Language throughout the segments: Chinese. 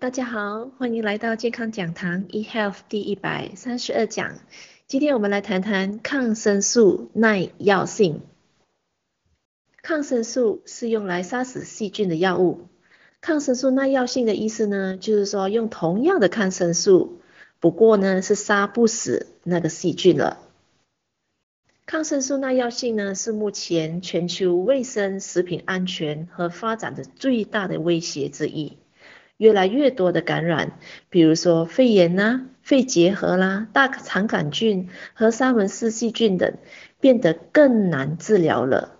大家好，欢迎来到健康讲堂 eHealth 第一百三十二讲。今天我们来谈谈抗生素耐药性。抗生素是用来杀死细菌的药物。抗生素耐药性的意思呢，就是说用同样的抗生素，不过呢是杀不死那个细菌了。抗生素耐药性呢，是目前全球卫生食品安全和发展的最大的威胁之一。越来越多的感染，比如说肺炎呐、肺结核啦、大肠杆菌和沙门氏细菌等，变得更难治疗了。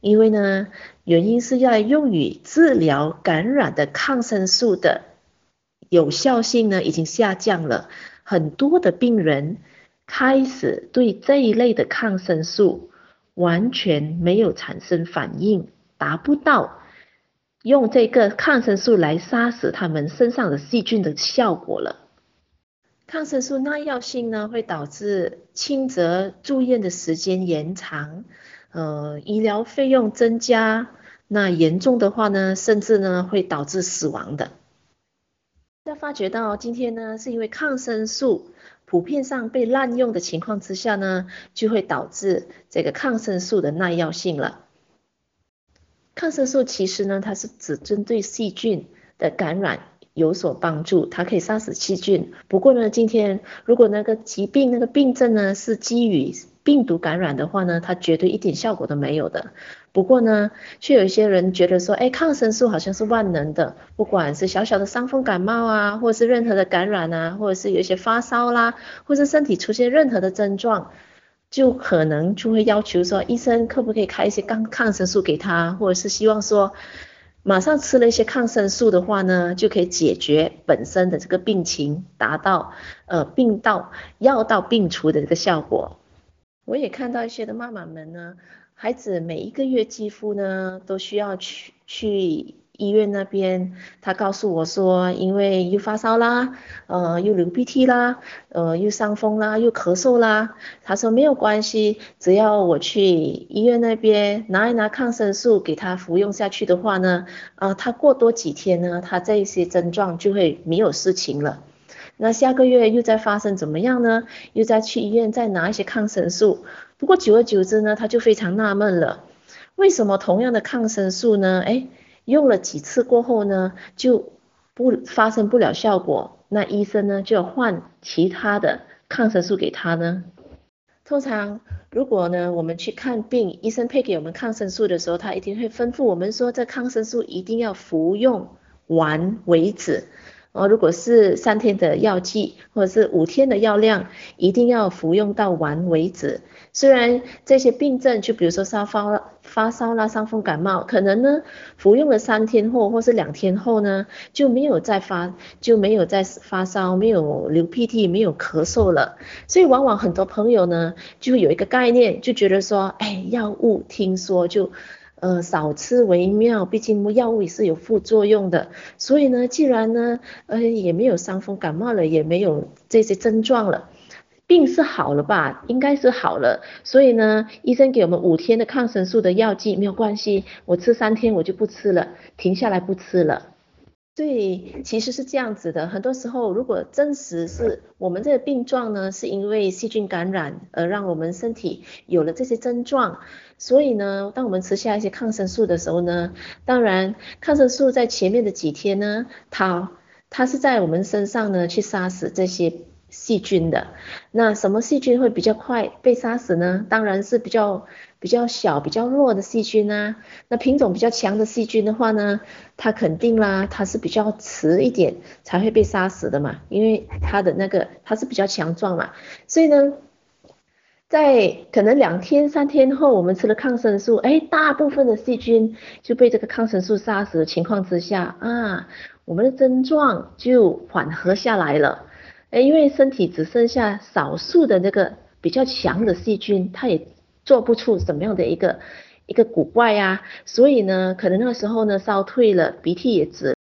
因为呢，原因是要用于治疗感染的抗生素的有效性呢已经下降了，很多的病人开始对这一类的抗生素完全没有产生反应，达不到。用这个抗生素来杀死他们身上的细菌的效果了。抗生素耐药性呢，会导致轻则住院的时间延长，呃，医疗费用增加。那严重的话呢，甚至呢会导致死亡的。在发觉到今天呢，是因为抗生素普遍上被滥用的情况之下呢，就会导致这个抗生素的耐药性了。抗生素其实呢，它是只针对细菌的感染有所帮助，它可以杀死细菌。不过呢，今天如果那个疾病那个病症呢是基于病毒感染的话呢，它绝对一点效果都没有的。不过呢，却有一些人觉得说，哎，抗生素好像是万能的，不管是小小的伤风感冒啊，或者是任何的感染啊，或者是有一些发烧啦，或者是身体出现任何的症状。就可能就会要求说，医生可不可以开一些抗抗生素给他，或者是希望说，马上吃了一些抗生素的话呢，就可以解决本身的这个病情，达到呃病到药到病除的这个效果。我也看到一些的妈妈们呢，孩子每一个月几乎呢都需要去去。医院那边，他告诉我说，因为又发烧啦，呃，又流鼻涕啦，呃，又伤风啦，又咳嗽啦。他说没有关系，只要我去医院那边拿一拿抗生素给他服用下去的话呢，啊、呃，他过多几天呢，他这些症状就会没有事情了。那下个月又在发生怎么样呢？又再去医院再拿一些抗生素。不过久而久之呢，他就非常纳闷了，为什么同样的抗生素呢？诶用了几次过后呢，就不发生不了效果，那医生呢就要换其他的抗生素给他呢。通常如果呢我们去看病，医生配给我们抗生素的时候，他一定会吩咐我们说，这抗生素一定要服用完为止。哦，如果是三天的药剂或者是五天的药量，一定要服用到完为止。虽然这些病症，就比如说烧发发烧啦、伤风感冒，可能呢服用了三天后或是两天后呢就没有再发就没有再发烧，没有流鼻涕，没有咳嗽了。所以往往很多朋友呢就会有一个概念，就觉得说，哎，药物听说就。呃，少吃为妙，毕竟药物也是有副作用的。所以呢，既然呢，呃，也没有伤风感冒了，也没有这些症状了，病是好了吧？应该是好了。所以呢，医生给我们五天的抗生素的药剂没有关系，我吃三天我就不吃了，停下来不吃了。对其实是这样子的，很多时候如果真实是我们这个病状呢，是因为细菌感染而让我们身体有了这些症状，所以呢，当我们吃下一些抗生素的时候呢，当然抗生素在前面的几天呢，它它是在我们身上呢去杀死这些细菌的。那什么细菌会比较快被杀死呢？当然是比较。比较小、比较弱的细菌啊，那品种比较强的细菌的话呢，它肯定啦，它是比较迟一点才会被杀死的嘛，因为它的那个它是比较强壮嘛，所以呢，在可能两天、三天后，我们吃了抗生素，哎，大部分的细菌就被这个抗生素杀死的情况之下啊，我们的症状就缓和下来了，哎，因为身体只剩下少数的那个比较强的细菌，它也。做不出什么样的一个一个古怪呀、啊，所以呢，可能那个时候呢烧退了，鼻涕也止，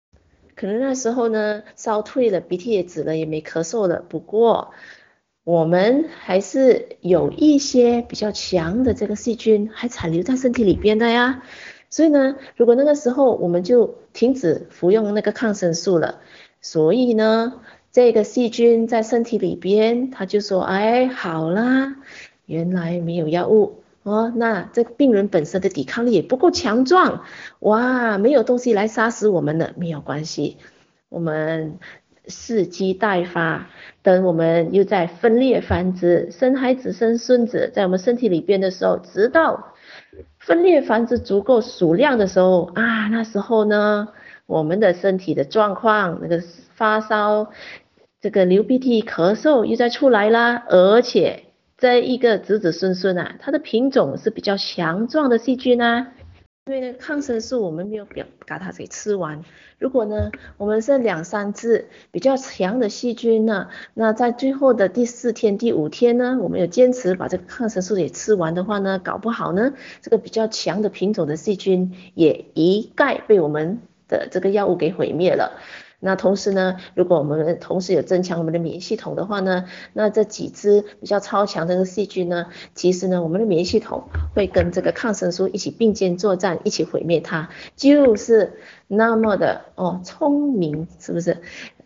可能那时候呢烧退了，鼻涕也止了，也没咳嗽了。不过我们还是有一些比较强的这个细菌还残留在身体里边的呀。所以呢，如果那个时候我们就停止服用那个抗生素了，所以呢，这个细菌在身体里边，他就说，哎，好啦，原来没有药物。哦，那这个病人本身的抵抗力也不够强壮，哇，没有东西来杀死我们了，没有关系，我们伺机待发，等我们又在分裂繁殖，生孩子生孙子，在我们身体里边的时候，直到分裂繁殖足够数量的时候啊，那时候呢，我们的身体的状况，那个发烧，这个流鼻涕、咳嗽又再出来啦，而且这一个子子孙孙啊，它的品种是比较强壮的细菌啊。因为呢，抗生素我们没有表把它给吃完。如果呢，我们是两三只比较强的细菌呢，那在最后的第四天、第五天呢，我们有坚持把这个抗生素给吃完的话呢，搞不好呢，这个比较强的品种的细菌也一概被我们的这个药物给毁灭了。那同时呢，如果我们同时有增强我们的免疫系统的话呢，那这几只比较超强的细菌呢，其实呢，我们的免疫系统会跟这个抗生素一起并肩作战，一起毁灭它，就是那么的哦聪明，是不是？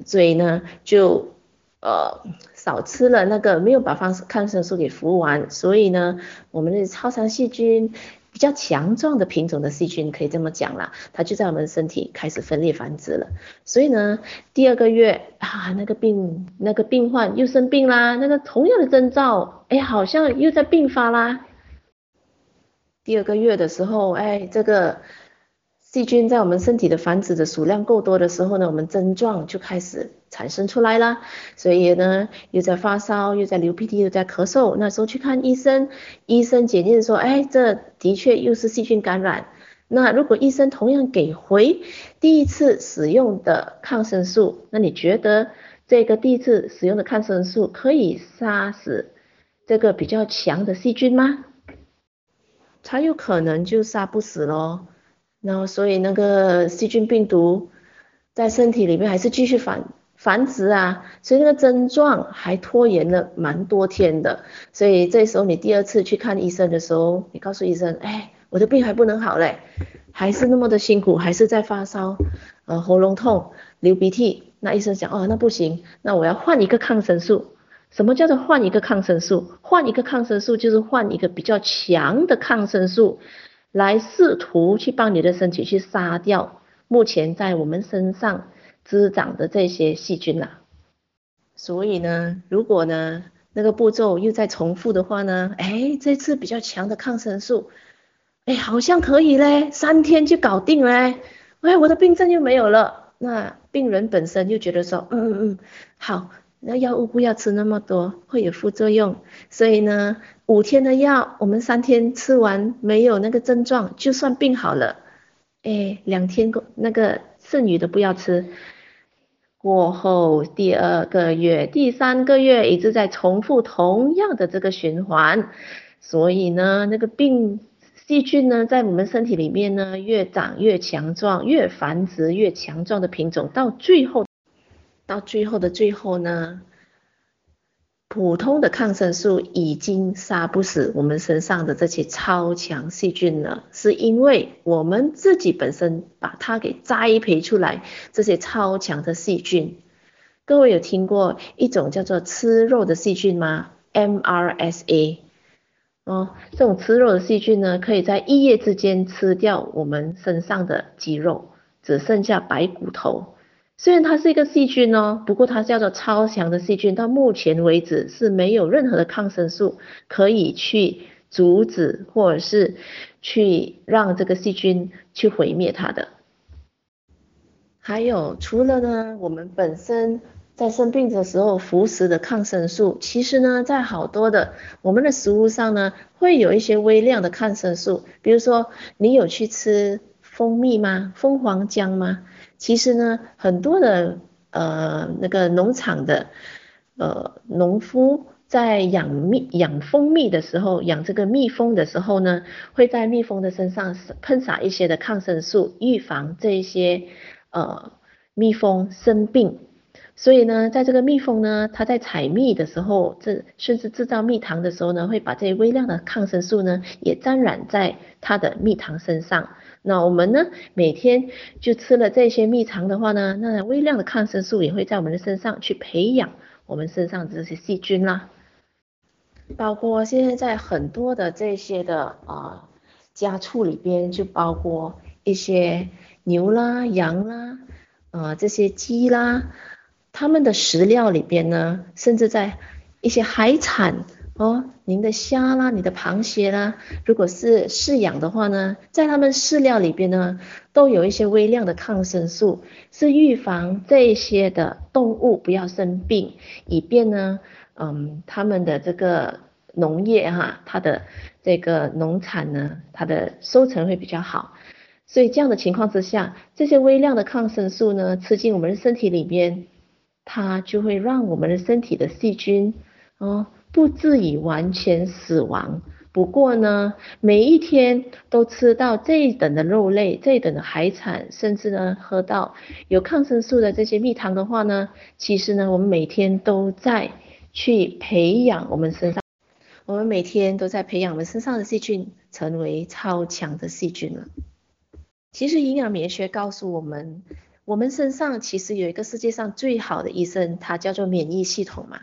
所以呢，就呃少吃了那个没有把方抗生素给服完，所以呢，我们的超强细菌。比较强壮的品种的细菌，可以这么讲啦，它就在我们身体开始分裂繁殖了。所以呢，第二个月啊，那个病那个病患又生病啦，那个同样的征兆，哎，好像又在病发啦。第二个月的时候，哎，这个。细菌在我们身体的繁殖的数量够多的时候呢，我们症状就开始产生出来了。所以呢，又在发烧，又在流鼻涕，又在咳嗽。那时候去看医生，医生检验说，哎，这的确又是细菌感染。那如果医生同样给回第一次使用的抗生素，那你觉得这个第一次使用的抗生素可以杀死这个比较强的细菌吗？它有可能就杀不死咯。然后，所以那个细菌病毒在身体里面还是继续繁繁殖啊，所以那个症状还拖延了蛮多天的。所以这时候你第二次去看医生的时候，你告诉医生，哎，我的病还不能好嘞，还是那么的辛苦，还是在发烧，呃，喉咙痛，流鼻涕。那医生讲，哦，那不行，那我要换一个抗生素。什么叫做换一个抗生素？换一个抗生素就是换一个比较强的抗生素。来试图去帮你的身体去杀掉目前在我们身上滋长的这些细菌啦。所以呢，如果呢那个步骤又再重复的话呢，哎，这次比较强的抗生素，哎，好像可以嘞，三天就搞定嘞，哎，我的病症又没有了。那病人本身又觉得说，嗯嗯嗯，好。那药物不要吃那么多，会有副作用。所以呢，五天的药，我们三天吃完没有那个症状，就算病好了。哎，两天那个剩余的不要吃。过后第二个月、第三个月一直在重复同样的这个循环。所以呢，那个病细菌呢，在我们身体里面呢，越长越强壮，越繁殖越强壮的品种，到最后。到最后的最后呢，普通的抗生素已经杀不死我们身上的这些超强细菌了，是因为我们自己本身把它给栽培出来，这些超强的细菌。各位有听过一种叫做吃肉的细菌吗？MRSA。哦，这种吃肉的细菌呢，可以在一夜之间吃掉我们身上的肌肉，只剩下白骨头。虽然它是一个细菌哦，不过它叫做超强的细菌，到目前为止是没有任何的抗生素可以去阻止或者是去让这个细菌去毁灭它的。还有，除了呢，我们本身在生病的时候服食的抗生素，其实呢，在好多的我们的食物上呢，会有一些微量的抗生素，比如说你有去吃蜂蜜吗？蜂皇浆吗？其实呢，很多的呃那个农场的呃农夫在养蜜养蜂蜜的时候，养这个蜜蜂的时候呢，会在蜜蜂的身上喷洒一些的抗生素，预防这些呃蜜蜂生病。所以呢，在这个蜜蜂呢，它在采蜜的时候，这甚至制造蜜糖的时候呢，会把这些微量的抗生素呢，也沾染在它的蜜糖身上。那我们呢，每天就吃了这些蜜糖的话呢，那微量的抗生素也会在我们的身上去培养我们身上这些细菌啦。包括现在在很多的这些的啊、家畜里边，就包括一些牛啦、羊啦，呃这些鸡啦。它们的食料里边呢，甚至在一些海产哦，您的虾啦、你的螃蟹啦，如果是饲养的话呢，在他们饲料里边呢，都有一些微量的抗生素，是预防这些的动物不要生病，以便呢，嗯，他们的这个农业哈，它的这个农产呢，它的收成会比较好。所以这样的情况之下，这些微量的抗生素呢，吃进我们的身体里边。它就会让我们的身体的细菌，哦，不至于完全死亡。不过呢，每一天都吃到这一等的肉类、这一等的海产，甚至呢，喝到有抗生素的这些蜜糖的话呢，其实呢，我们每天都在去培养我们身上，我们每天都在培养我们身上的细菌，成为超强的细菌了。其实营养免疫学告诉我们。我们身上其实有一个世界上最好的医生，它叫做免疫系统嘛。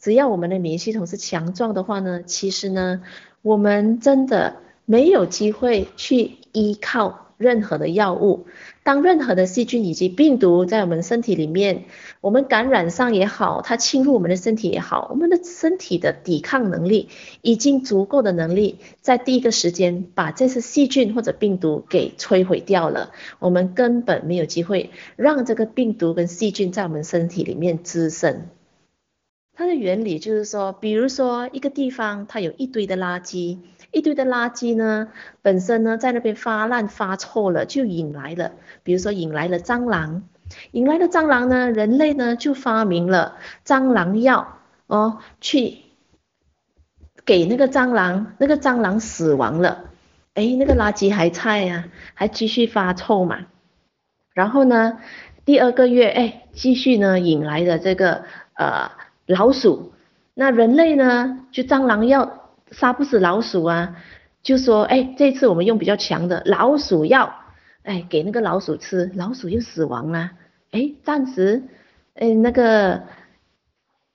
只要我们的免疫系统是强壮的话呢，其实呢，我们真的没有机会去依靠任何的药物。当任何的细菌以及病毒在我们身体里面，我们感染上也好，它侵入我们的身体也好，我们的身体的抵抗能力已经足够的能力，在第一个时间把这些细菌或者病毒给摧毁掉了。我们根本没有机会让这个病毒跟细菌在我们身体里面滋生。它的原理就是说，比如说一个地方它有一堆的垃圾。一堆的垃圾呢，本身呢在那边发烂发臭了，就引来了，比如说引来了蟑螂，引来了蟑螂呢，人类呢就发明了蟑螂药哦，去给那个蟑螂，那个蟑螂死亡了，哎，那个垃圾还在呀，还继续发臭嘛，然后呢，第二个月，哎，继续呢引来了这个呃老鼠，那人类呢就蟑螂药。杀不死老鼠啊，就说哎，这次我们用比较强的老鼠药，哎，给那个老鼠吃，老鼠又死亡了，哎，暂时，哎，那个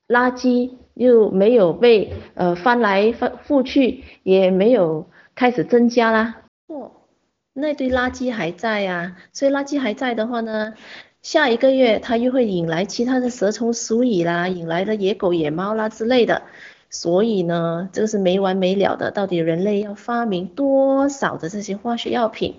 垃圾又没有被呃翻来翻覆去，也没有开始增加啦。哦，那堆垃圾还在呀，所以垃圾还在的话呢，下一个月它又会引来其他的蛇虫鼠蚁啦，引来的野狗野猫啦之类的。所以呢，这个是没完没了的。到底人类要发明多少的这些化学药品，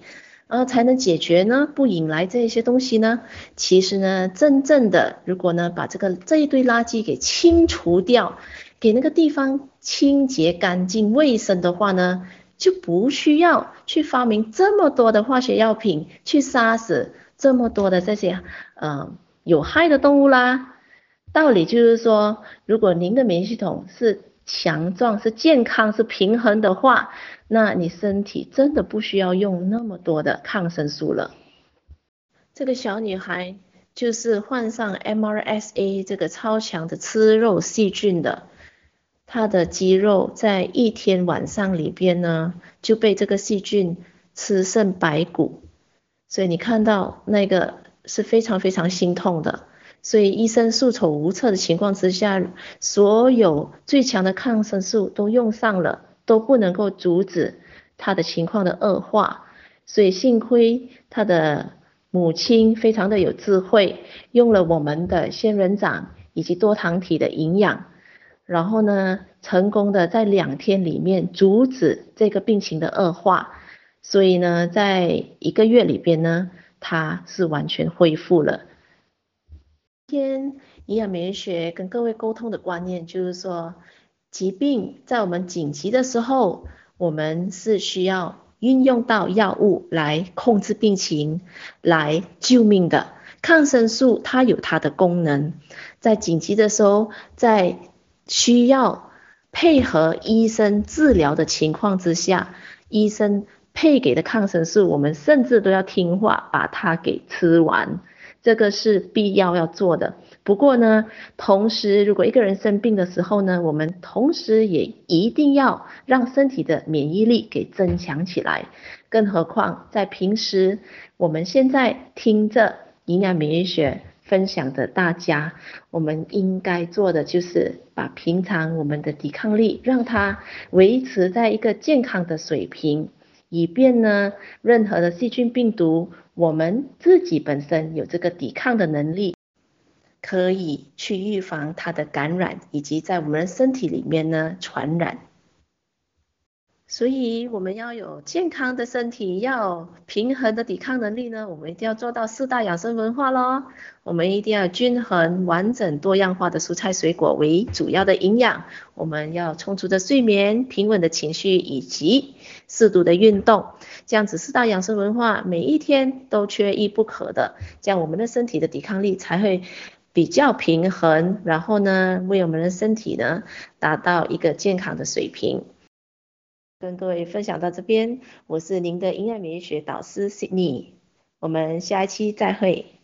然后，才能解决呢？不引来这些东西呢？其实呢，真正的如果呢，把这个这一堆垃圾给清除掉，给那个地方清洁干净卫生的话呢，就不需要去发明这么多的化学药品去杀死这么多的这些呃有害的动物啦。道理就是说，如果您的免疫系统是强壮、是健康、是平衡的话，那你身体真的不需要用那么多的抗生素了。这个小女孩就是患上 MRSA 这个超强的吃肉细菌的，她的肌肉在一天晚上里边呢就被这个细菌吃剩白骨，所以你看到那个是非常非常心痛的。所以医生束手无策的情况之下，所有最强的抗生素都用上了，都不能够阻止他的情况的恶化。所以幸亏他的母亲非常的有智慧，用了我们的仙人掌以及多糖体的营养，然后呢，成功的在两天里面阻止这个病情的恶化。所以呢，在一个月里边呢，他是完全恢复了。今天营养美容学跟各位沟通的观念就是说，疾病在我们紧急的时候，我们是需要运用到药物来控制病情，来救命的。抗生素它有它的功能，在紧急的时候，在需要配合医生治疗的情况之下，医生配给的抗生素，我们甚至都要听话，把它给吃完。这个是必要要做的。不过呢，同时如果一个人生病的时候呢，我们同时也一定要让身体的免疫力给增强起来。更何况在平时，我们现在听着营养免疫学分享的大家，我们应该做的就是把平常我们的抵抗力让它维持在一个健康的水平。以便呢，任何的细菌病毒，我们自己本身有这个抵抗的能力，可以去预防它的感染，以及在我们身体里面呢传染。所以我们要有健康的身体，要平衡的抵抗能力呢，我们一定要做到四大养生文化咯。我们一定要均衡、完整、多样化的蔬菜水果为主要的营养。我们要充足的睡眠、平稳的情绪以及适度的运动。这样子四大养生文化每一天都缺一不可的，这样我们的身体的抵抗力才会比较平衡，然后呢，为我们的身体呢达到一个健康的水平。跟各位分享到这边，我是您的音乐美学导师 Sydney，我们下一期再会。